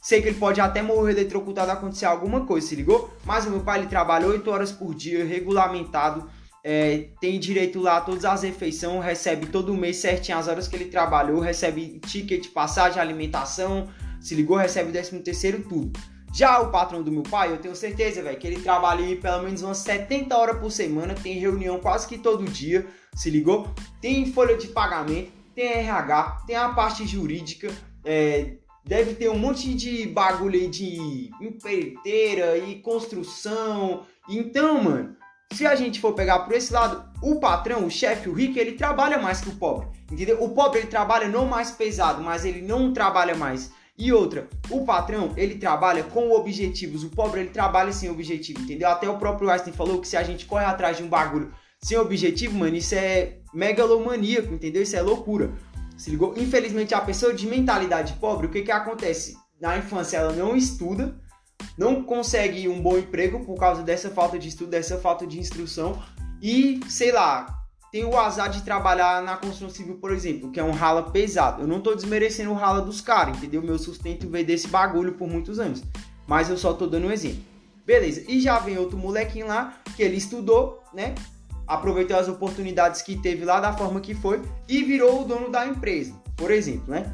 Speaker 1: sei que ele pode até morrer eletrocutado acontecer alguma coisa, se ligou? Mas o meu pai ele trabalha 8 horas por dia, regulamentado é, tem direito lá a todas as refeições, recebe todo mês certinho as horas que ele trabalhou, recebe ticket, passagem, alimentação, se ligou, recebe 13 terceiro, tudo. Já o patrão do meu pai, eu tenho certeza, velho, que ele trabalha aí pelo menos umas 70 horas por semana, tem reunião quase que todo dia, se ligou? Tem folha de pagamento, tem RH, tem a parte jurídica, é, deve ter um monte de bagulho aí de empreiteira e construção. Então, mano, se a gente for pegar por esse lado, o patrão, o chefe, o rico, ele trabalha mais que o pobre, entendeu? O pobre ele trabalha não mais pesado, mas ele não trabalha mais. E outra, o patrão, ele trabalha com objetivos, o pobre ele trabalha sem objetivo, entendeu? Até o próprio Einstein falou que se a gente corre atrás de um bagulho sem objetivo, mano, isso é megalomaníaco, entendeu? Isso é loucura. Se ligou? Infelizmente, a pessoa de mentalidade pobre, o que que acontece? Na infância ela não estuda, não consegue um bom emprego por causa dessa falta de estudo, dessa falta de instrução e, sei lá, tem o azar de trabalhar na construção civil, por exemplo, que é um rala pesado. Eu não tô desmerecendo o rala dos caras, entendeu? Meu sustento veio desse bagulho por muitos anos. Mas eu só tô dando um exemplo. Beleza, e já vem outro molequinho lá que ele estudou, né? Aproveitou as oportunidades que teve lá da forma que foi e virou o dono da empresa, por exemplo, né?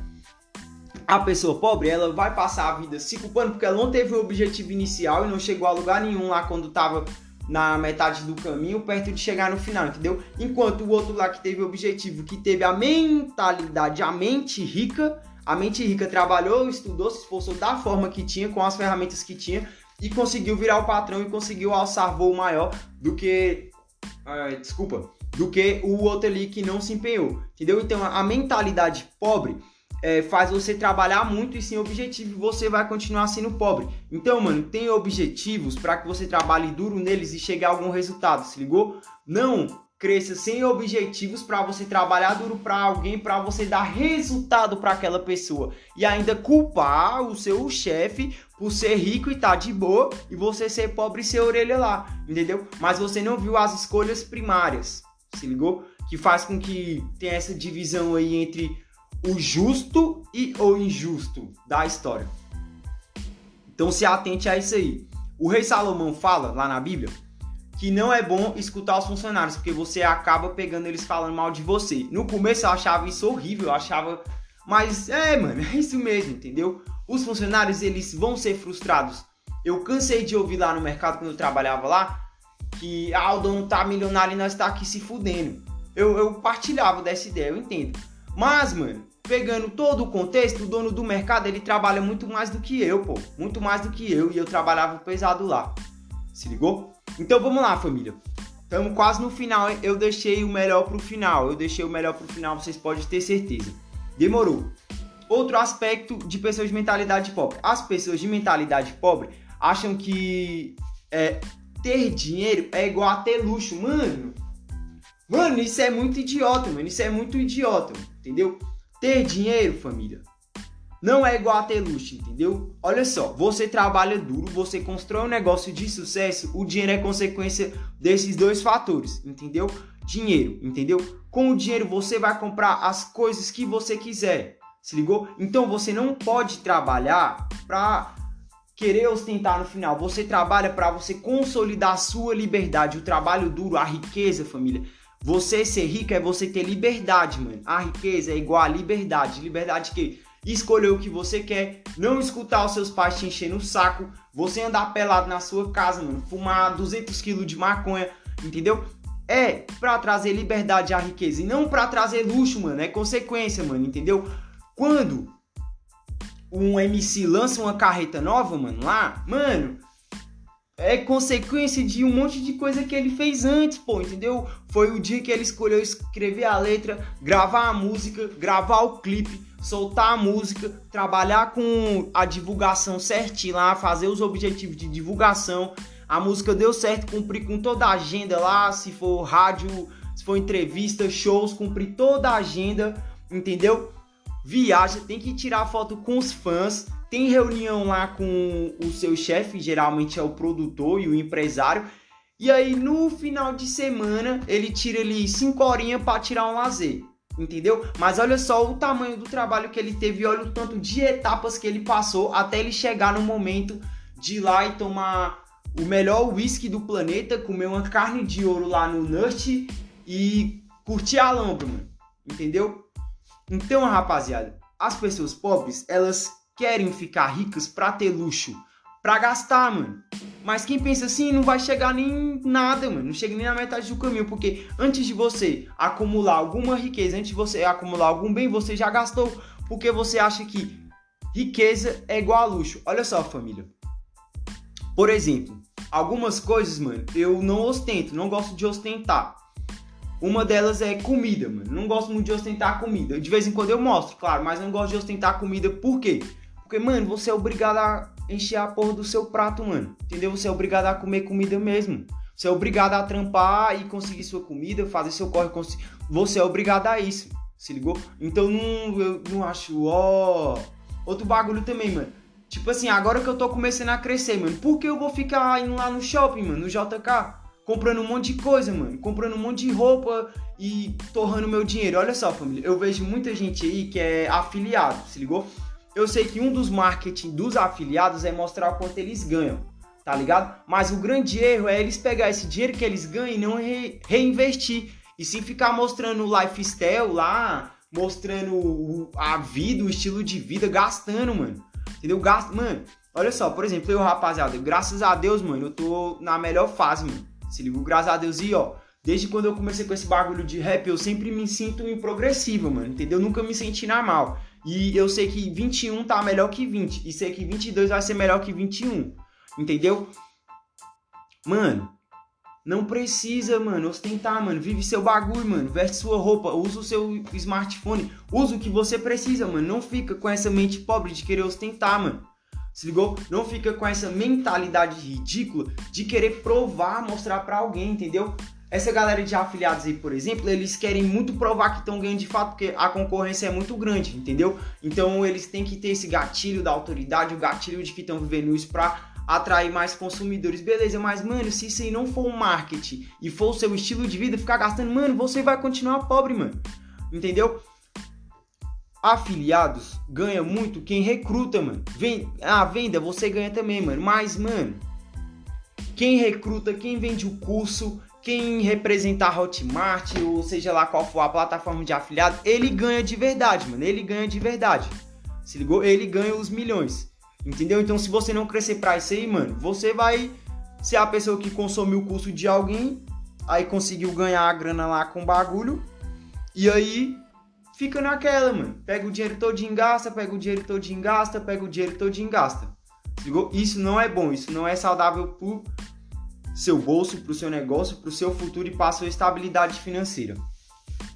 Speaker 1: a pessoa pobre, ela vai passar a vida se culpando porque ela não teve o objetivo inicial e não chegou a lugar nenhum lá quando estava na metade do caminho, perto de chegar no final, entendeu? Enquanto o outro lá que teve o objetivo, que teve a mentalidade, a mente rica, a mente rica trabalhou, estudou, se esforçou da forma que tinha, com as ferramentas que tinha e conseguiu virar o patrão e conseguiu alçar voo maior do que. Uh, desculpa, do que o outro ali que não se empenhou, entendeu? Então a mentalidade pobre é, faz você trabalhar muito e sem objetivo você vai continuar sendo pobre. Então, mano, tem objetivos para que você trabalhe duro neles e chegue a algum resultado, se ligou? Não cresça sem objetivos para você trabalhar duro para alguém, para você dar resultado para aquela pessoa e ainda culpar o seu chefe por ser rico e tá de boa e você ser pobre e ser orelha lá, entendeu? Mas você não viu as escolhas primárias, se ligou? Que faz com que tenha essa divisão aí entre o justo e o injusto da história. Então se atente a isso aí. O rei Salomão fala lá na Bíblia que não é bom escutar os funcionários, porque você acaba pegando eles falando mal de você. No começo eu achava isso horrível, eu achava, Mas é, mano, é isso mesmo, entendeu? Os funcionários, eles vão ser frustrados. Eu cansei de ouvir lá no mercado, quando eu trabalhava lá, que ah, o dono tá milionário e nós tá aqui se fudendo. Eu, eu partilhava dessa ideia, eu entendo. Mas, mano, pegando todo o contexto, o dono do mercado, ele trabalha muito mais do que eu, pô. Muito mais do que eu, e eu trabalhava pesado lá. Se ligou? Então vamos lá, família. Estamos quase no final, eu deixei o melhor pro final. Eu deixei o melhor pro final, vocês podem ter certeza. Demorou. Outro aspecto de pessoas de mentalidade pobre. As pessoas de mentalidade pobre acham que é, ter dinheiro é igual a ter luxo. Mano, mano, isso é muito idiota, mano. Isso é muito idiota, entendeu? Ter dinheiro, família, não é igual a ter luxo, entendeu? Olha só, você trabalha duro, você constrói um negócio de sucesso, o dinheiro é consequência desses dois fatores, entendeu? Dinheiro, entendeu? Com o dinheiro você vai comprar as coisas que você quiser. Se ligou? Então você não pode trabalhar para querer ostentar no final. Você trabalha para você consolidar a sua liberdade, o trabalho duro, a riqueza, família. Você ser rico é você ter liberdade, mano. A riqueza é igual a liberdade. Liberdade que escolher o que você quer, não escutar os seus pais te enchendo o saco, você andar pelado na sua casa, mano, fumar 200 kg de maconha, entendeu? É para trazer liberdade à riqueza e não para trazer luxo, mano. É consequência, mano, entendeu? Quando um MC lança uma carreta nova, mano, lá, mano, é consequência de um monte de coisa que ele fez antes, pô, entendeu? Foi o dia que ele escolheu escrever a letra, gravar a música, gravar o clipe, soltar a música, trabalhar com a divulgação certinho lá, fazer os objetivos de divulgação. A música deu certo, cumprir com toda a agenda lá, se for rádio, se for entrevista, shows, cumprir toda a agenda, entendeu? Viaja, tem que tirar foto com os fãs, tem reunião lá com o seu chefe, geralmente é o produtor e o empresário. E aí no final de semana ele tira ali 5 horinhas para tirar um lazer entendeu? Mas olha só o tamanho do trabalho que ele teve, olha o tanto de etapas que ele passou até ele chegar no momento de ir lá e tomar o melhor whisky do planeta, comer uma carne de ouro lá no Nust e curtir a lâmpada. Entendeu? Então, rapaziada, as pessoas pobres, elas querem ficar ricas pra ter luxo, pra gastar, mano. Mas quem pensa assim não vai chegar nem nada, mano. Não chega nem na metade do caminho. Porque antes de você acumular alguma riqueza, antes de você acumular algum bem, você já gastou. Porque você acha que riqueza é igual a luxo. Olha só, família. Por exemplo, algumas coisas, mano, eu não ostento, não gosto de ostentar. Uma delas é comida, mano. Não gosto muito de ostentar comida. De vez em quando eu mostro, claro, mas não gosto de ostentar comida. Por quê? Porque, mano, você é obrigado a encher a porra do seu prato, mano. Entendeu? Você é obrigado a comer comida mesmo. Você é obrigado a trampar e conseguir sua comida, fazer seu corre. Você é obrigado a isso. Se ligou? Então não, eu não acho, ó. Outro bagulho também, mano. Tipo assim, agora que eu tô começando a crescer, mano, por que eu vou ficar indo lá no shopping, mano, no JK? Comprando um monte de coisa, mano. Comprando um monte de roupa e torrando meu dinheiro. Olha só, família. Eu vejo muita gente aí que é afiliado, se ligou? Eu sei que um dos marketing dos afiliados é mostrar o quanto eles ganham, tá ligado? Mas o grande erro é eles pegar esse dinheiro que eles ganham e não re reinvestir. E sim ficar mostrando o lifestyle lá, mostrando a vida, o estilo de vida, gastando, mano. Entendeu? Gasto, mano. Olha só, por exemplo, eu, rapaziada, graças a Deus, mano, eu tô na melhor fase, mano. Se liga, graças a Deus, e ó, desde quando eu comecei com esse bagulho de rap, eu sempre me sinto em progressiva, mano, entendeu? Nunca me senti na mal. E eu sei que 21 tá melhor que 20. E sei que 22 vai ser melhor que 21. Entendeu? Mano, não precisa, mano, ostentar, mano. Vive seu bagulho, mano. Veste sua roupa, usa o seu smartphone. Usa o que você precisa, mano. Não fica com essa mente pobre de querer ostentar, mano. Se ligou? Não fica com essa mentalidade ridícula de querer provar, mostrar para alguém, entendeu? Essa galera de afiliados aí, por exemplo, eles querem muito provar que estão ganhando de fato, porque a concorrência é muito grande, entendeu? Então eles têm que ter esse gatilho da autoridade, o gatilho de que estão vivendo isso para atrair mais consumidores. Beleza, mas mano, se isso aí não for um marketing e for o seu estilo de vida, ficar gastando, mano, você vai continuar pobre, mano. Entendeu? Afiliados ganha muito quem recruta, mano. Vem, a venda você ganha também, mano. Mas, mano, quem recruta, quem vende o curso, quem representar a Hotmart, ou seja lá qual for a plataforma de afiliado, ele ganha de verdade, mano. Ele ganha de verdade. Se ligou? Ele ganha os milhões. Entendeu? Então, se você não crescer pra isso aí, mano, você vai ser a pessoa que consumiu o curso de alguém, aí conseguiu ganhar a grana lá com o bagulho, e aí fica naquela, mano. Pega o dinheiro todo e gasta, pega o dinheiro todo e gasta, pega o dinheiro todo e gasta. Ligou? Isso não é bom, isso não é saudável pro seu bolso, pro seu negócio, pro seu futuro e para sua estabilidade financeira.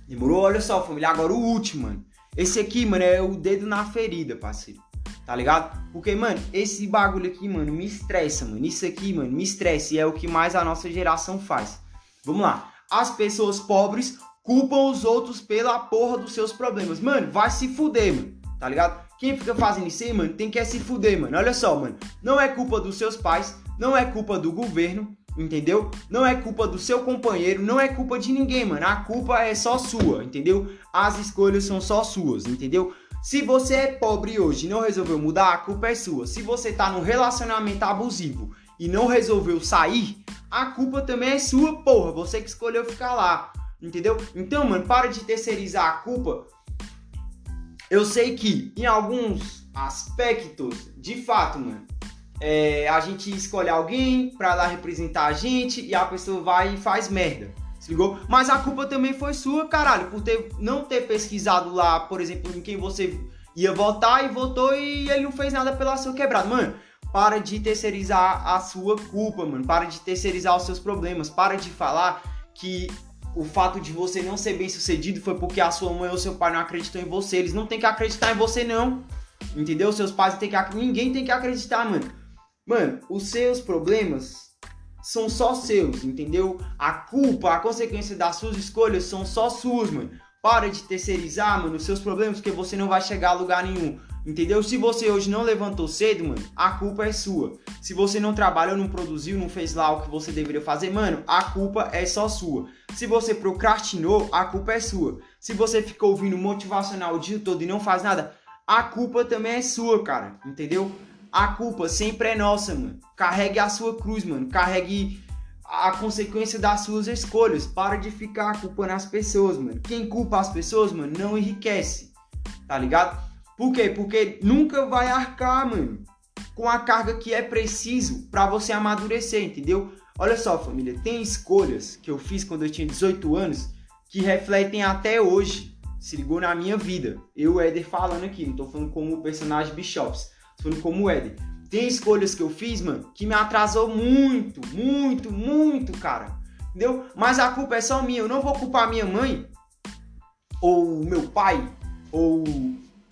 Speaker 1: Demorou? Olha só, família, agora o último, mano. Esse aqui, mano, é o dedo na ferida, parceiro. Tá ligado? Porque, mano, esse bagulho aqui, mano, me estressa, mano. Isso aqui, mano, me estressa e é o que mais a nossa geração faz. Vamos lá. As pessoas pobres culpam os outros pela porra dos seus problemas. Mano, vai se fuder, mano. Tá ligado? Quem fica fazendo isso aí, mano, tem que é se fuder, mano. Olha só, mano. Não é culpa dos seus pais, não é culpa do governo, entendeu? Não é culpa do seu companheiro, não é culpa de ninguém, mano. A culpa é só sua, entendeu? As escolhas são só suas, entendeu? Se você é pobre hoje e não resolveu mudar, a culpa é sua. Se você tá num relacionamento abusivo e não resolveu sair, a culpa também é sua, porra. Você que escolheu ficar lá. Entendeu? Então, mano, para de terceirizar a culpa. Eu sei que em alguns aspectos, de fato, mano, é, a gente escolhe alguém pra lá representar a gente e a pessoa vai e faz merda. Se ligou? Mas a culpa também foi sua, caralho, por ter, não ter pesquisado lá, por exemplo, em quem você ia votar e votou e ele não fez nada pela sua quebrada. Mano, para de terceirizar a sua culpa, mano. Para de terceirizar os seus problemas. Para de falar que o fato de você não ser bem sucedido foi porque a sua mãe ou seu pai não acreditou em você. Eles não têm que acreditar em você, não. Entendeu? Seus pais têm que. Ninguém tem que acreditar, mano. Mano, os seus problemas são só seus, entendeu? A culpa, a consequência das suas escolhas são só suas, mano. Para de terceirizar, mano, os seus problemas, porque você não vai chegar a lugar nenhum. Entendeu? Se você hoje não levantou cedo, mano, a culpa é sua. Se você não trabalhou, não produziu, não fez lá o que você deveria fazer, mano, a culpa é só sua. Se você procrastinou, a culpa é sua. Se você ficou ouvindo motivacional o dia todo e não faz nada, a culpa também é sua, cara. Entendeu? A culpa sempre é nossa, mano. Carregue a sua cruz, mano. Carregue a consequência das suas escolhas. Para de ficar culpando as pessoas, mano. Quem culpa as pessoas, mano, não enriquece. Tá ligado? Por quê? Porque nunca vai arcar, mano, com a carga que é preciso para você amadurecer, entendeu? Olha só, família, tem escolhas que eu fiz quando eu tinha 18 anos que refletem até hoje. Se ligou na minha vida. Eu, Éder, falando aqui, não tô falando como o personagem Bishops, falando como Éder. Tem escolhas que eu fiz, mano, que me atrasou muito, muito, muito, cara. Entendeu? Mas a culpa é só minha. Eu não vou culpar minha mãe, ou meu pai, ou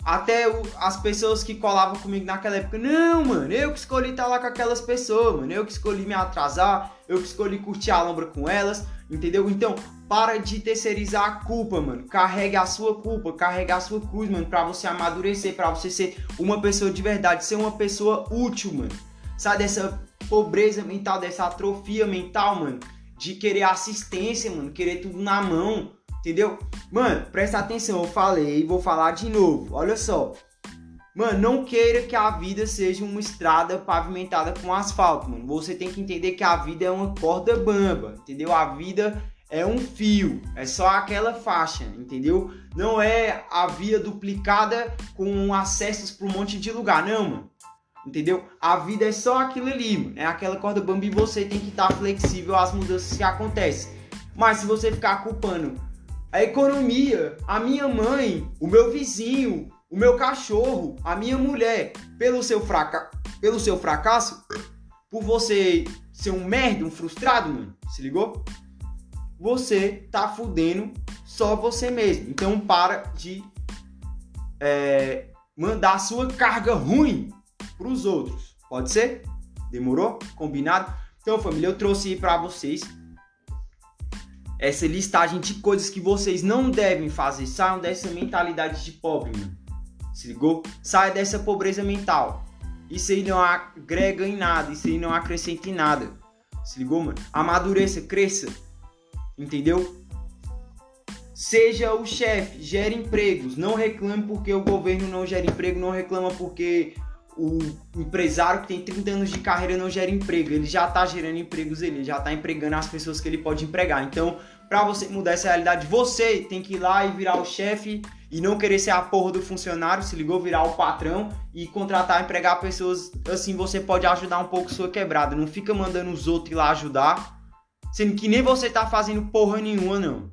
Speaker 1: até o, as pessoas que colavam comigo naquela época, não, mano, eu que escolhi estar lá com aquelas pessoas, mano, eu que escolhi me atrasar, eu que escolhi curtir a lombra com elas, entendeu? Então, para de terceirizar a culpa, mano. Carregue a sua culpa, carregue a sua cruz, mano, pra você amadurecer, pra você ser uma pessoa de verdade, ser uma pessoa útil, mano. Sai dessa pobreza mental, dessa atrofia mental, mano, de querer assistência, mano, querer tudo na mão Entendeu? Mano, presta atenção, eu falei e vou falar de novo. Olha só. Mano, não queira que a vida seja uma estrada pavimentada com asfalto, mano. Você tem que entender que a vida é uma corda bamba, entendeu? A vida é um fio, é só aquela faixa, entendeu? Não é a via duplicada com acessos para um monte de lugar, não, mano. Entendeu? A vida é só aquilo ali, mano. É aquela corda bamba e você tem que estar tá flexível às mudanças que acontecem. Mas se você ficar culpando a economia, a minha mãe, o meu vizinho, o meu cachorro, a minha mulher, pelo seu, fraca... pelo seu fracasso, por você ser um merda, um frustrado, mano, se ligou? Você tá fudendo só você mesmo. Então para de é, mandar sua carga ruim pros outros. Pode ser? Demorou? Combinado? Então, família, eu trouxe para vocês essa listagem de coisas que vocês não devem fazer. Saiam dessa mentalidade de pobre, mano. Se ligou? Saia dessa pobreza mental. Isso aí não agrega em nada, isso aí não acrescenta em nada. Se ligou, mano? Amadureça, cresça. Entendeu? Seja o chefe, gere empregos. Não reclame porque o governo não gera emprego, não reclama porque o empresário que tem 30 anos de carreira não gera emprego, ele já tá gerando empregos, ele já tá empregando as pessoas que ele pode empregar. Então, para você mudar essa realidade, você tem que ir lá e virar o chefe e não querer ser a porra do funcionário, se ligou, virar o patrão e contratar, empregar pessoas. Assim você pode ajudar um pouco sua quebrada. Não fica mandando os outros ir lá ajudar, sendo que nem você tá fazendo porra nenhuma, não.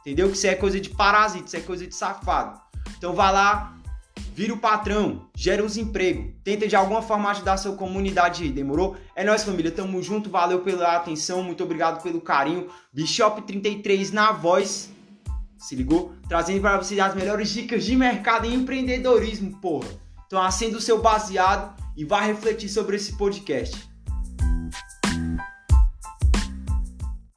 Speaker 1: Entendeu? Que isso é coisa de parasita, isso é coisa de safado. Então vá lá, vira o patrão, gera uns empregos, tenta de alguma forma ajudar a sua comunidade aí, demorou? É nóis, família, tamo junto, valeu pela atenção, muito obrigado pelo carinho. Bishop 33 na voz, se ligou? Trazendo para vocês as melhores dicas de mercado e empreendedorismo, porra. Então acenda o seu baseado e vá refletir sobre esse podcast.